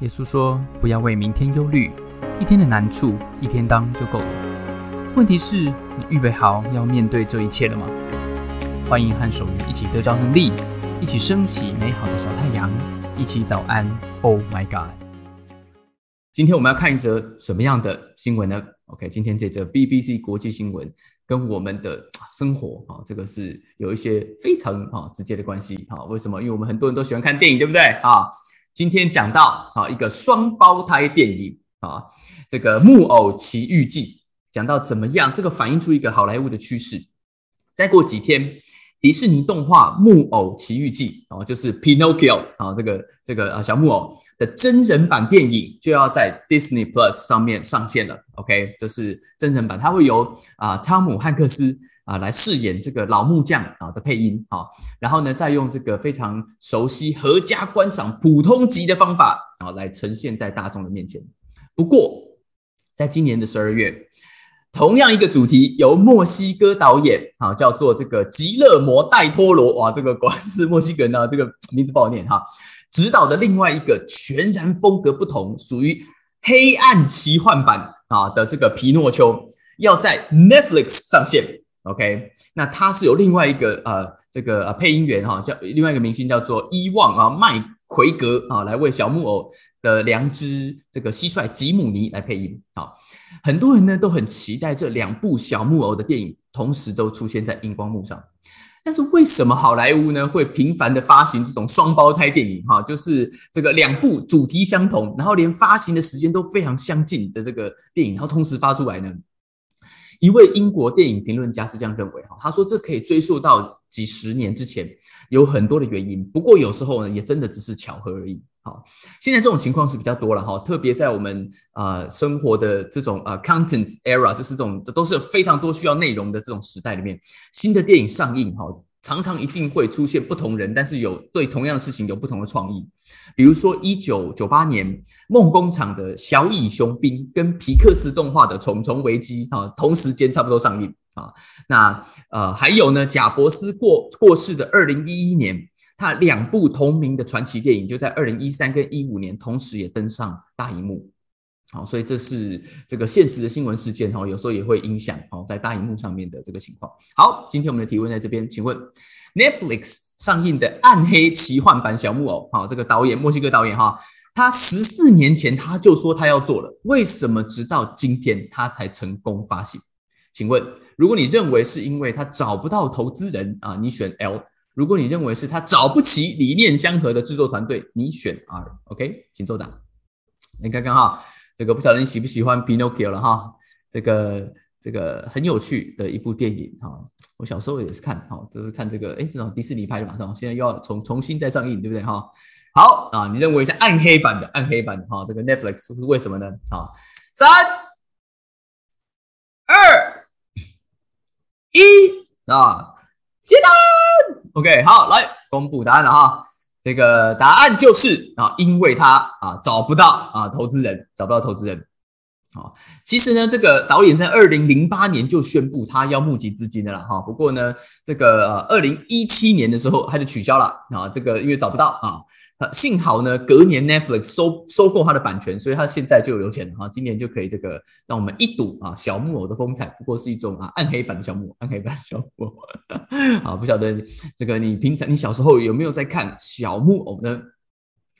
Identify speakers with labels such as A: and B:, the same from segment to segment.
A: 耶稣说：“不要为明天忧虑，一天的难处一天当就够了。问题是，你预备好要面对这一切了吗？”欢迎和守愚一起得着能力，一起升起美好的小太阳，一起早安。Oh my God！
B: 今天我们要看一则什么样的新闻呢？OK，今天这则 BBC 国际新闻跟我们的生活啊，这个是有一些非常啊直接的关系啊。为什么？因为我们很多人都喜欢看电影，对不对啊？今天讲到啊，一个双胞胎电影啊，这个《木偶奇遇记》，讲到怎么样，这个反映出一个好莱坞的趋势。再过几天，迪士尼动画《木偶奇遇记》啊，就是 Pinocchio 啊，这个这个啊小木偶的真人版电影就要在 Disney Plus 上面上线了。OK，这是真人版，它会由啊汤姆汉克斯。啊，来饰演这个老木匠啊的配音啊，然后呢，再用这个非常熟悉、合家观赏、普通级的方法啊，来呈现在大众的面前。不过，在今年的十二月，同样一个主题由墨西哥导演啊，叫做这个吉勒摩戴托罗哇，这个果然是墨西哥人啊，这个名字不好念哈。指导的另外一个全然风格不同、属于黑暗奇幻版啊的这个皮诺丘，要在 Netflix 上线。OK，那他是有另外一个呃，这个呃配音员哈，叫另外一个明星叫做伊旺啊麦奎格啊，来为小木偶的良知这个蟋蟀吉姆尼来配音。好，很多人呢都很期待这两部小木偶的电影同时都出现在荧光幕上。但是为什么好莱坞呢会频繁的发行这种双胞胎电影哈？就是这个两部主题相同，然后连发行的时间都非常相近的这个电影，然后同时发出来呢？一位英国电影评论家是这样认为哈，他说这可以追溯到几十年之前，有很多的原因。不过有时候呢，也真的只是巧合而已。好，现在这种情况是比较多了哈，特别在我们啊生活的这种啊 content era，就是这种都是非常多需要内容的这种时代里面，新的电影上映哈。常常一定会出现不同人，但是有对同样的事情有不同的创意。比如说，一九九八年梦工厂的小蚁雄兵跟皮克斯动画的虫虫危机啊，同时间差不多上映啊。那呃，还有呢，贾伯斯过过世的二零一一年，他两部同名的传奇电影就在二零一三跟一五年同时也登上大荧幕。好，所以这是这个现实的新闻事件哈，有时候也会影响哦，在大荧幕上面的这个情况。好，今天我们的提问在这边，请问 Netflix 上映的《暗黑奇幻版小木偶》好，这个导演墨西哥导演哈，他十四年前他就说他要做了，为什么直到今天他才成功发行？请问，如果你认为是因为他找不到投资人啊，你选 L；如果你认为是他找不起理念相合的制作团队，你选 R。OK，请作答。你看看哈。这个不晓得你喜不喜欢 Pinocchio 了哈，这个这个很有趣的一部电影哈，我小时候也是看哈，就是看这个哎，这种迪士尼拍的嘛，是吧？现在又要重重新再上映，对不对哈？好啊，你认为是暗黑版的暗黑版的哈，这个 Netflix 是为什么呢？啊，三二一啊，接单，OK，好，来公布答案了哈。这个答案就是啊，因为他啊找不到啊投资人，找不到投资人。好，其实呢，这个导演在二零零八年就宣布他要募集资金的了哈。不过呢，这个二零一七年的时候他就取消了啊，这个因为找不到啊。幸好呢，隔年 Netflix 收收购它的版权，所以它现在就有钱了哈。今年就可以这个让我们一睹啊小木偶的风采。不过是一种啊暗黑版的小木偶，暗黑版的小木偶。啊，不晓得这个你平常你小时候有没有在看小木偶呢？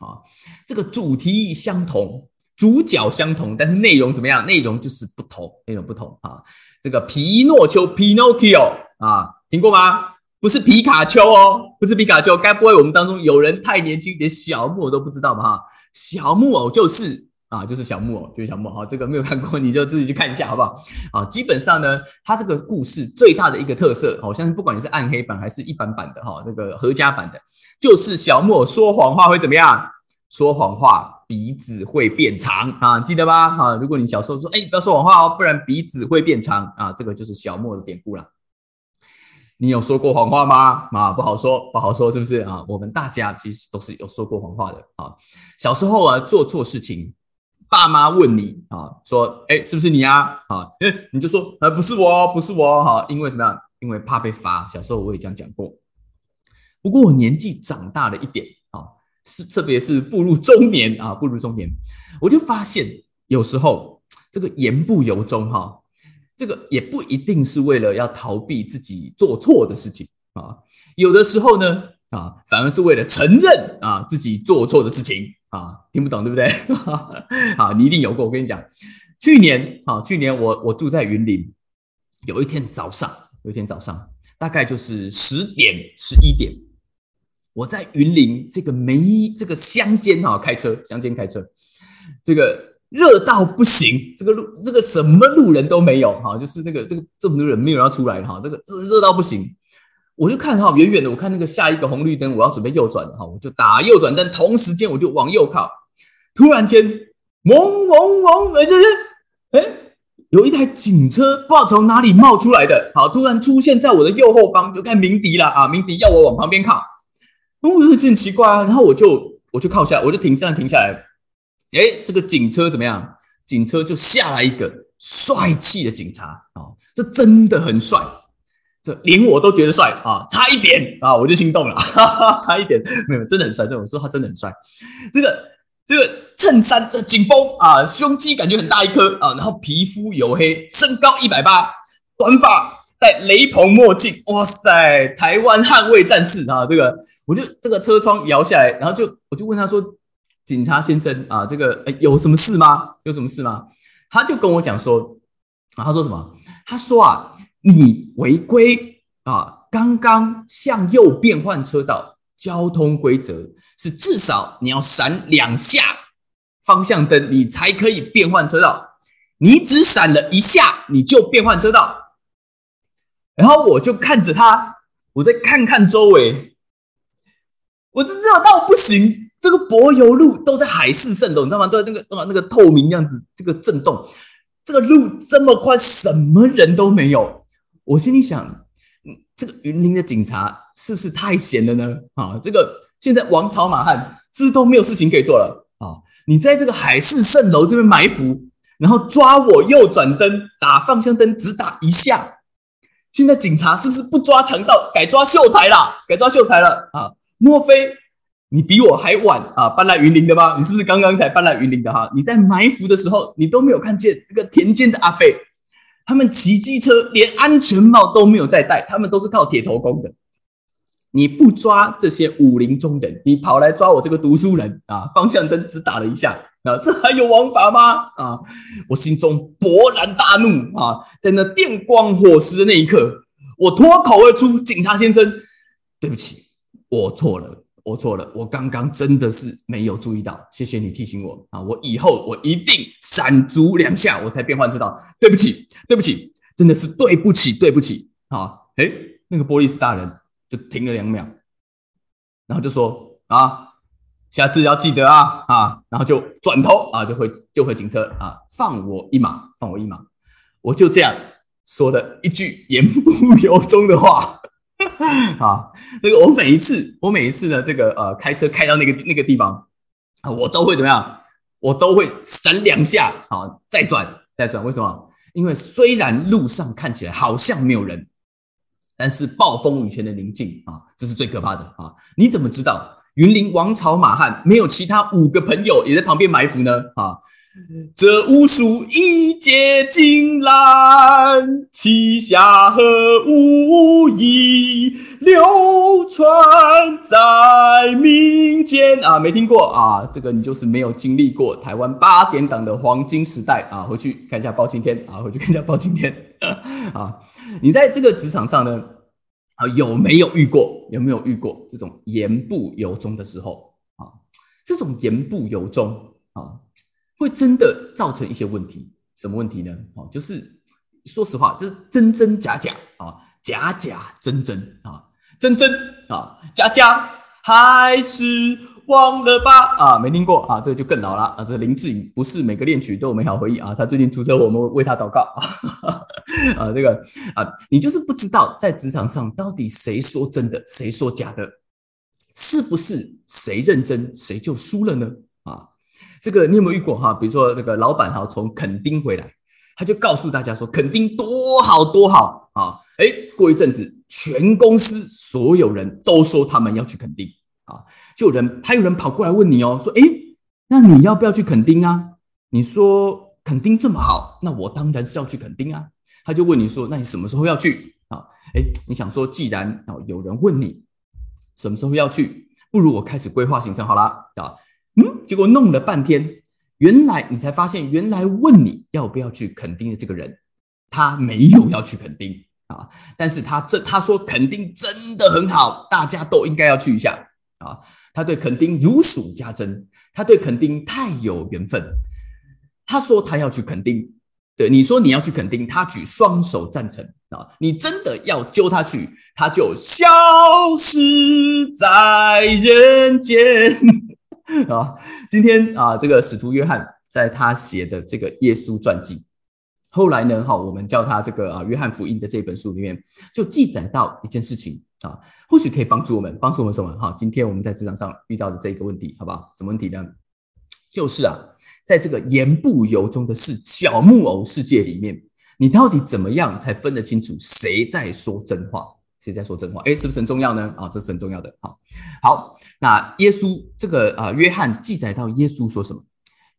B: 啊，这个主题相同，主角相同，但是内容怎么样？内容就是不同，内容不同啊。这个皮诺丘 Pinocchio 啊，听过吗？不是皮卡丘哦，不是皮卡丘，该不会我们当中有人太年轻，连小木偶都不知道吧？哈，小木偶就是啊，就是小木偶，就是小木偶。这个没有看过，你就自己去看一下，好不好？啊，基本上呢，它这个故事最大的一个特色，好像不管你是暗黑版还是一般版的哈，这个合家版的，就是小木偶说谎话会怎么样？说谎话鼻子会变长啊，记得吧？啊，如果你小时候说，哎，不要说谎话哦，不然鼻子会变长啊，这个就是小木偶的典故了。你有说过谎话吗？啊，不好说，不好说，是不是啊？我们大家其实都是有说过谎话的啊。小时候啊，做错事情，爸妈问你啊，说，哎，是不是你啊？啊，哎，你就说，呃，不是我，不是我，哈，因为怎么样？因为怕被罚。小时候我也这样讲过。不过我年纪长大了一点啊，是特别是步入中年啊，步入中年，我就发现有时候这个言不由衷哈，这个也不一定是为了要逃避自己做错的事情啊，有的时候呢啊，反而是为了承认啊自己做错的事情啊，听不懂对不对？啊，你一定有过，我跟你讲，去年啊，去年我我住在云林，有一天早上，有一天早上。大概就是十点十一点，我在云林这个梅这个乡间啊开车，乡间开车，这个热到不行，这个路这个什么路人都没有哈，就是那个这个这么多人没有要出来哈，这个热热到不行，我就看哈远远的，我看那个下一个红绿灯，我要准备右转了哈，我就打右转灯，同时间我就往右靠，突然间嗡嗡嗡，哎这是哎。有一台警车不知道从哪里冒出来的，好，突然出现在我的右后方，就看鸣笛了啊！鸣笛要我往旁边靠，我就很奇怪啊。然后我就我就靠下，我就停这样停下来。哎，这个警车怎么样？警车就下来一个帅气的警察啊，这真的很帅，这连我都觉得帅啊，差一点啊，我就心动了，哈哈，差一点没有，真的很帅。这我说他真的很帅，这个。这个衬衫这紧绷啊，胸肌感觉很大一颗啊，然后皮肤黝黑，身高一百八，短发，戴雷朋墨镜，哇塞，台湾捍卫战士啊！这个我就这个车窗摇下来，然后就我就问他说：“警察先生啊，这个有什么事吗？有什么事吗？”他就跟我讲说：“啊，他说什么？他说啊，你违规啊，刚刚向右变换车道，交通规则。”是至少你要闪两下方向灯，你才可以变换车道。你只闪了一下，你就变换车道。然后我就看着他，我再看看周围，我这热到不行。这个柏油路都在海市蜃楼，你知道吗？都在那个啊那个透明样子，这个震动，这个路这么宽，什么人都没有。我心里想，这个云林的警察是不是太闲了呢？啊，这个。现在王朝马汉是不是都没有事情可以做了啊？你在这个海市蜃楼这边埋伏，然后抓我右转灯打方向灯只打一下。现在警察是不是不抓强盗，改抓秀才了？改抓秀才了啊？莫非你比我还晚啊？搬来云林的吗？你是不是刚刚才搬来云林的哈？你在埋伏的时候，你都没有看见这个田间的阿伯，他们骑机车连安全帽都没有在戴，他们都是靠铁头功的。你不抓这些武林中人，你跑来抓我这个读书人啊！方向灯只打了一下啊，这还有王法吗？啊！我心中勃然大怒啊！在那电光火石的那一刻，我脱口而出：“警察先生，对不起，我错了，我错了，我刚刚真的是没有注意到，谢谢你提醒我啊！我以后我一定闪足两下，我才变换车道。对不起，对不起，真的是对不起，对不起啊！哎，那个波利斯大人。就停了两秒，然后就说啊，下次要记得啊啊，然后就转头啊，就会就会警车啊，放我一马，放我一马，我就这样说的一句言不由衷的话 啊，这个我每一次我每一次呢，这个呃开车开到那个那个地方啊，我都会怎么样？我都会闪两下啊，再转再转，为什么？因为虽然路上看起来好像没有人。但是暴风雨前的宁静啊，这是最可怕的啊！你怎么知道云林王朝马汉没有其他五个朋友也在旁边埋伏呢？啊，这巫术一结金兰，旗下和武艺流传在民间啊！没听过啊？这个你就是没有经历过台湾八点档的黄金时代啊！回去看一下包青天啊！回去看一下包青天 啊！你在这个职场上呢，啊，有没有遇过？有没有遇过这种言不由衷的时候啊？这种言不由衷啊，会真的造成一些问题。什么问题呢？啊，就是说实话，就是真真假假啊，假假真真啊，真真啊，假假还是。忘了吧啊，没听过啊，这个就更老了啊。这林志颖不是每个恋曲都有美好回忆啊。他最近出车祸，我们为他祷告啊。啊，这个啊，你就是不知道在职场上到底谁说真的，谁说假的，是不是谁认真谁就输了呢？啊，这个你有没有遇过哈？比如说这个老板哈从垦丁回来，他就告诉大家说垦丁多好多好啊。哎，过一阵子全公司所有人都说他们要去垦丁。啊，就有人还有人跑过来问你哦，说，哎，那你要不要去垦丁啊？你说垦丁这么好，那我当然是要去垦丁啊。他就问你说，那你什么时候要去啊？哎，你想说，既然哦有人问你什么时候要去，不如我开始规划行程好啦。啊。嗯，结果弄了半天，原来你才发现，原来问你要不要去垦丁的这个人，他没有要去垦丁啊，但是他这他说垦丁真的很好，大家都应该要去一下啊，他对垦丁如数家珍，他对垦丁太有缘分，他说他要去垦丁，对你说你要去垦丁，他举双手赞成啊，你真的要揪他去，他就消失在人间。啊，今天啊，这个使徒约翰在他写的这个耶稣传记，后来呢，哈，我们叫他这个啊，约翰福音的这本书里面，就记载到一件事情啊，或许可以帮助我们，帮助我们什么？哈，今天我们在职场上遇到的这个问题，好不好？什么问题呢？就是啊，在这个言不由衷的事小木偶世界里面，你到底怎么样才分得清楚谁在说真话？谁在说真话？哎，是不是很重要呢？啊，这是很重要的。好，好，那耶稣这个啊，约翰记载到耶稣说什么？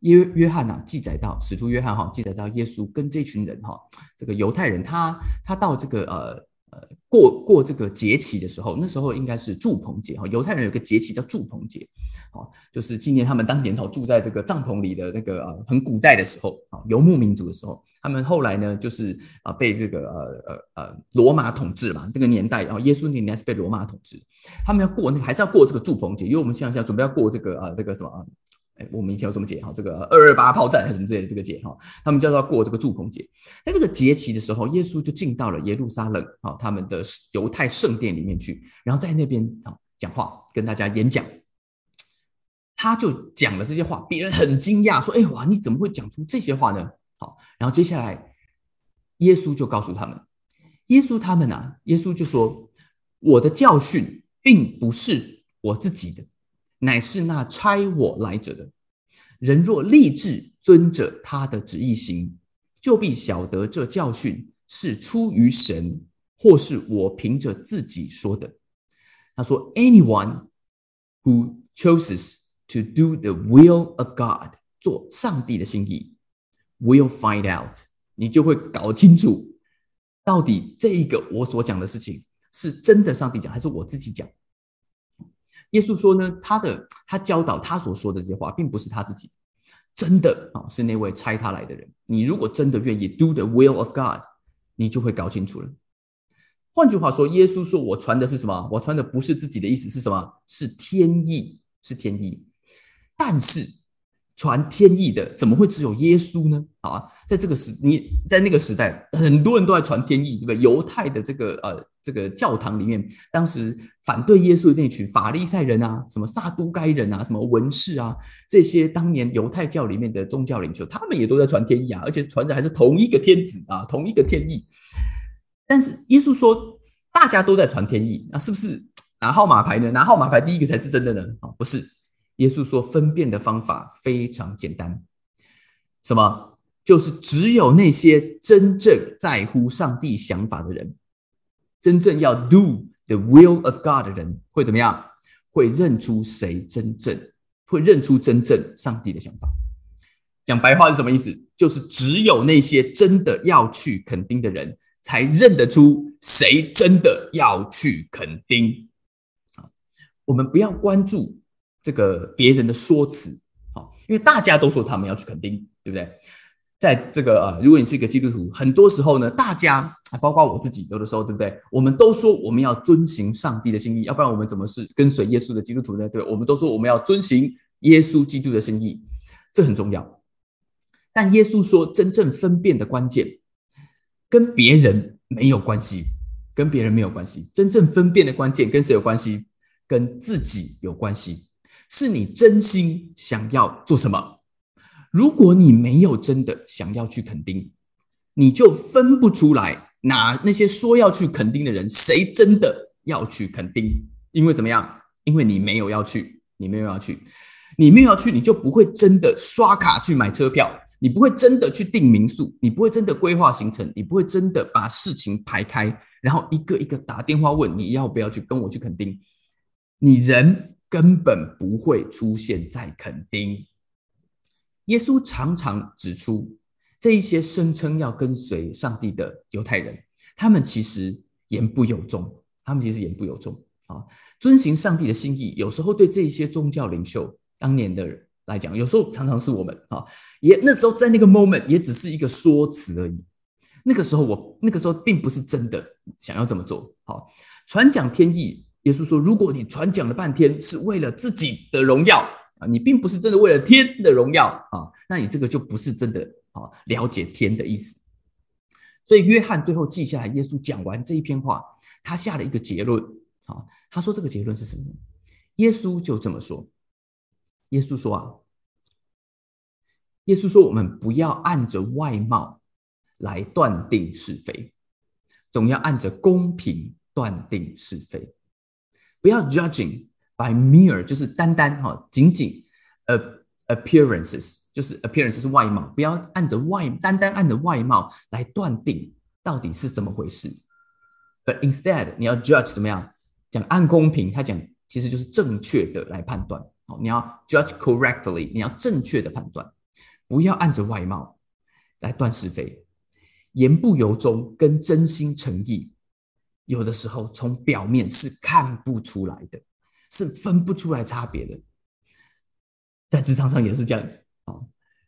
B: 约约翰呐，记载到使徒约翰哈，记载到耶稣跟这群人哈，这个犹太人他他到这个呃呃过过这个节期的时候，那时候应该是祝棚节哈，犹太人有个节期叫祝棚节，好，就是纪念他们当年头住在这个帐篷里的那个呃很古代的时候啊，游牧民族的时候。他们后来呢，就是啊，被这个呃呃呃罗马统治嘛。那个年代，然后耶稣年代是被罗马统治。他们要过那个，还是要过这个祝棚节，因为我们现在现在准备要过这个啊，这个什么啊？哎，我们以前有什么节哈？这个二二八炮战还是什么之类的这个节哈？他们叫做过这个祝棚节。在这个节期的时候，耶稣就进到了耶路撒冷啊，他们的犹太圣殿里面去，然后在那边啊讲话，跟大家演讲。他就讲了这些话，别人很惊讶，说：“哎哇，你怎么会讲出这些话呢？”好，然后接下来，耶稣就告诉他们，耶稣他们啊，耶稣就说：“我的教训并不是我自己的，乃是那差我来者的。人若立志遵着他的旨意行，就必晓得这教训是出于神，或是我凭着自己说的。”他说：“Anyone who chooses to do the will of God，做上帝的心意。” Will find out，你就会搞清楚，到底这一个我所讲的事情是真的上帝讲，还是我自己讲？耶稣说呢，他的他教导他所说的这些话，并不是他自己真的啊，是那位差他来的人。你如果真的愿意 do the will of God，你就会搞清楚了。换句话说，耶稣说我传的是什么？我传的不是自己的意思，是什么？是天意，是天意。但是。传天意的怎么会只有耶稣呢？啊，在这个时，你在那个时代，很多人都在传天意，对不对？犹太的这个呃这个教堂里面，当时反对耶稣的那群法利赛人啊，什么撒都该人啊，什么文士啊，这些当年犹太教里面的宗教领袖，他们也都在传天意啊，而且传的还是同一个天子啊，同一个天意。但是耶稣说，大家都在传天意，那是不是拿号码牌呢？拿号码牌第一个才是真的呢？啊，不是。耶稣说：“分辨的方法非常简单，什么？就是只有那些真正在乎上帝想法的人，真正要 do the will of God 的人，会怎么样？会认出谁真正会认出真正上帝的想法。讲白话是什么意思？就是只有那些真的要去垦丁的人，才认得出谁真的要去垦丁。啊，我们不要关注。”这个别人的说辞，好，因为大家都说他们要去垦丁，对不对？在这个啊，如果你是一个基督徒，很多时候呢，大家包括我自己，有的时候，对不对？我们都说我们要遵行上帝的心意，要不然我们怎么是跟随耶稣的基督徒呢？对，我们都说我们要遵行耶稣基督的心意，这很重要。但耶稣说，真正分辨的关键跟别人没有关系，跟别人没有关系。真正分辨的关键跟谁有关系？跟自己有关系。是你真心想要做什么？如果你没有真的想要去垦丁，你就分不出来哪那些说要去垦丁的人，谁真的要去垦丁？因为怎么样？因为你没有要去，你没有要去，你没有要去，你就不会真的刷卡去买车票，你不会真的去订民宿，你不会真的规划行程，你不会真的把事情排开，然后一个一个打电话问你要不要去跟我去垦丁。你人。根本不会出现在垦丁。耶稣常常指出，这一些声称要跟随上帝的犹太人，他们其实言不由衷，他们其实言不由衷啊。遵行上帝的心意，有时候对这些宗教领袖当年的人来讲，有时候常常是我们啊，也那时候在那个 moment 也只是一个说辞而已。那个时候我那个时候并不是真的想要这么做。好，传讲天意，耶稣说，如果你传讲了半天是为了自己的荣耀啊，你并不是真的为了天的荣耀啊，那你这个就不是真的啊了解天的意思。所以约翰最后记下来，耶稣讲完这一篇话，他下了一个结论啊，他说这个结论是什么？耶稣就这么说，耶稣说啊，耶稣说我们不要按着外貌。来断定是非，总要按着公平断定是非，不要 judging by mere，就是单单哈，仅仅 a appearances，就是 appearances 是外貌，不要按着外，单单按着外貌来断定到底是怎么回事。But instead，你要 judge 怎么样？讲按公平，他讲其实就是正确的来判断。哦，你要 judge correctly，你要正确的判断，不要按着外貌来断是非。言不由衷跟真心诚意，有的时候从表面是看不出来的，是分不出来差别的。在职场上也是这样子啊，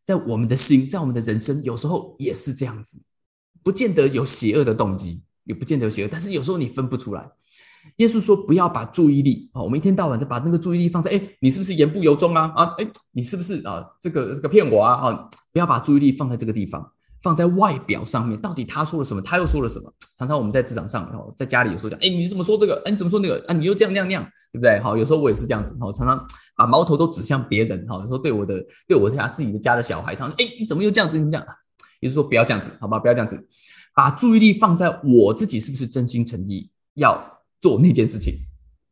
B: 在我们的心，在我们的人生，有时候也是这样子，不见得有邪恶的动机，也不见得有邪恶，但是有时候你分不出来。耶稣说：“不要把注意力啊，我们一天到晚就把那个注意力放在，哎，你是不是言不由衷啊？啊，哎，你是不是啊？这个这个骗我啊？啊，不要把注意力放在这个地方。”放在外表上面，到底他说了什么？他又说了什么？常常我们在职场上，然后在家里有时候讲，哎，你怎么说这个？哎，你怎么说那个？啊，你又这样那样那样，对不对？好，有时候我也是这样子，哈，常常把矛头都指向别人，哈，有时候对我的，对我家自己的家的小孩，常常，哎，你怎么又这样子？你这样，也是说不要这样子，好吧？不要这样子，把注意力放在我自己是不是真心诚意要做那件事情，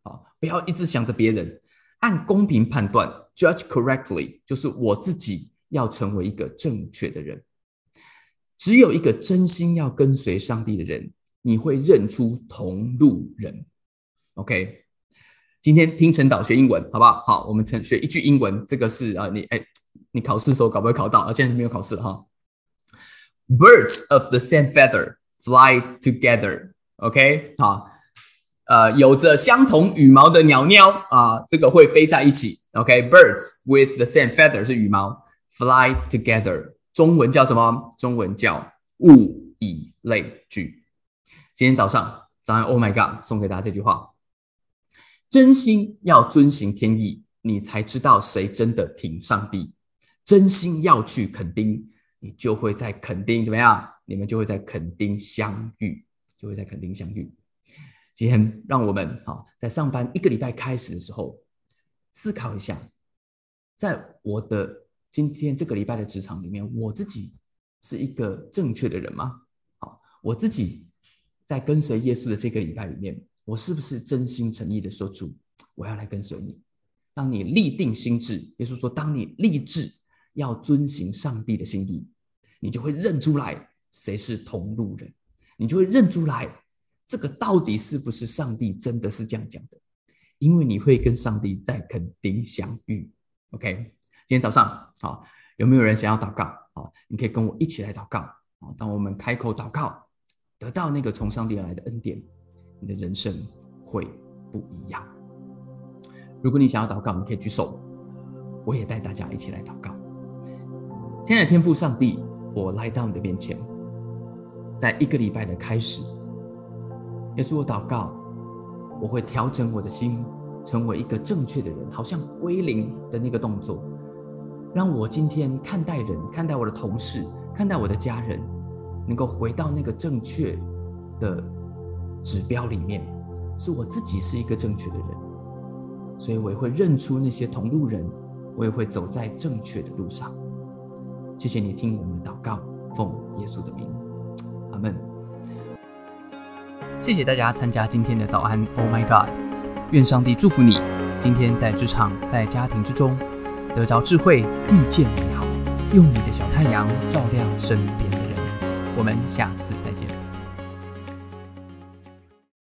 B: 啊，不要一直想着别人，按公平判断，judge correctly，就是我自己要成为一个正确的人。只有一个真心要跟随上帝的人，你会认出同路人。OK，今天听陈导学英文，好不好？好，我们陈学一句英文，这个是啊，你哎，你考试的时候搞不会考到啊？现在没有考试哈。Birds of the same feather fly together。OK，好，呃，有着相同羽毛的鸟鸟啊，这个会飞在一起。OK，birds with the same feather 是羽毛，fly together。中文叫什么？中文叫物以类聚。今天早上，早上，Oh my God，送给大家这句话：真心要遵行天意，你才知道谁真的挺上帝。真心要去垦丁，你就会在垦丁怎么样？你们就会在垦丁相遇，就会在垦丁相遇。今天，让我们好在上班一个礼拜开始的时候，思考一下，在我的。今天这个礼拜的职场里面，我自己是一个正确的人吗？好，我自己在跟随耶稣的这个礼拜里面，我是不是真心诚意的说主，我要来跟随你？当你立定心智，耶稣说，当你立志要遵行上帝的心意，你就会认出来谁是同路人，你就会认出来这个到底是不是上帝真的是这样讲的？因为你会跟上帝在肯定相遇。OK。今天早上，好，有没有人想要祷告？好，你可以跟我一起来祷告。当我们开口祷告，得到那个从上帝而来的恩典，你的人生会不一样。如果你想要祷告，你可以举手，我也带大家一起来祷告。亲爱的天父上帝，我来到你的面前，在一个礼拜的开始，耶稣，我祷告，我会调整我的心，成为一个正确的人，好像归零的那个动作。让我今天看待人、看待我的同事、看待我的家人，能够回到那个正确的指标里面，是我自己是一个正确的人，所以我也会认出那些同路人，我也会走在正确的路上。谢谢你听我们的祷告，奉耶稣的名，阿门。
A: 谢谢大家参加今天的早安，Oh my God！愿上帝祝福你，今天在职场、在家庭之中。得着智慧，遇见美好，用你的小太阳照亮身边的人。我们下次再见。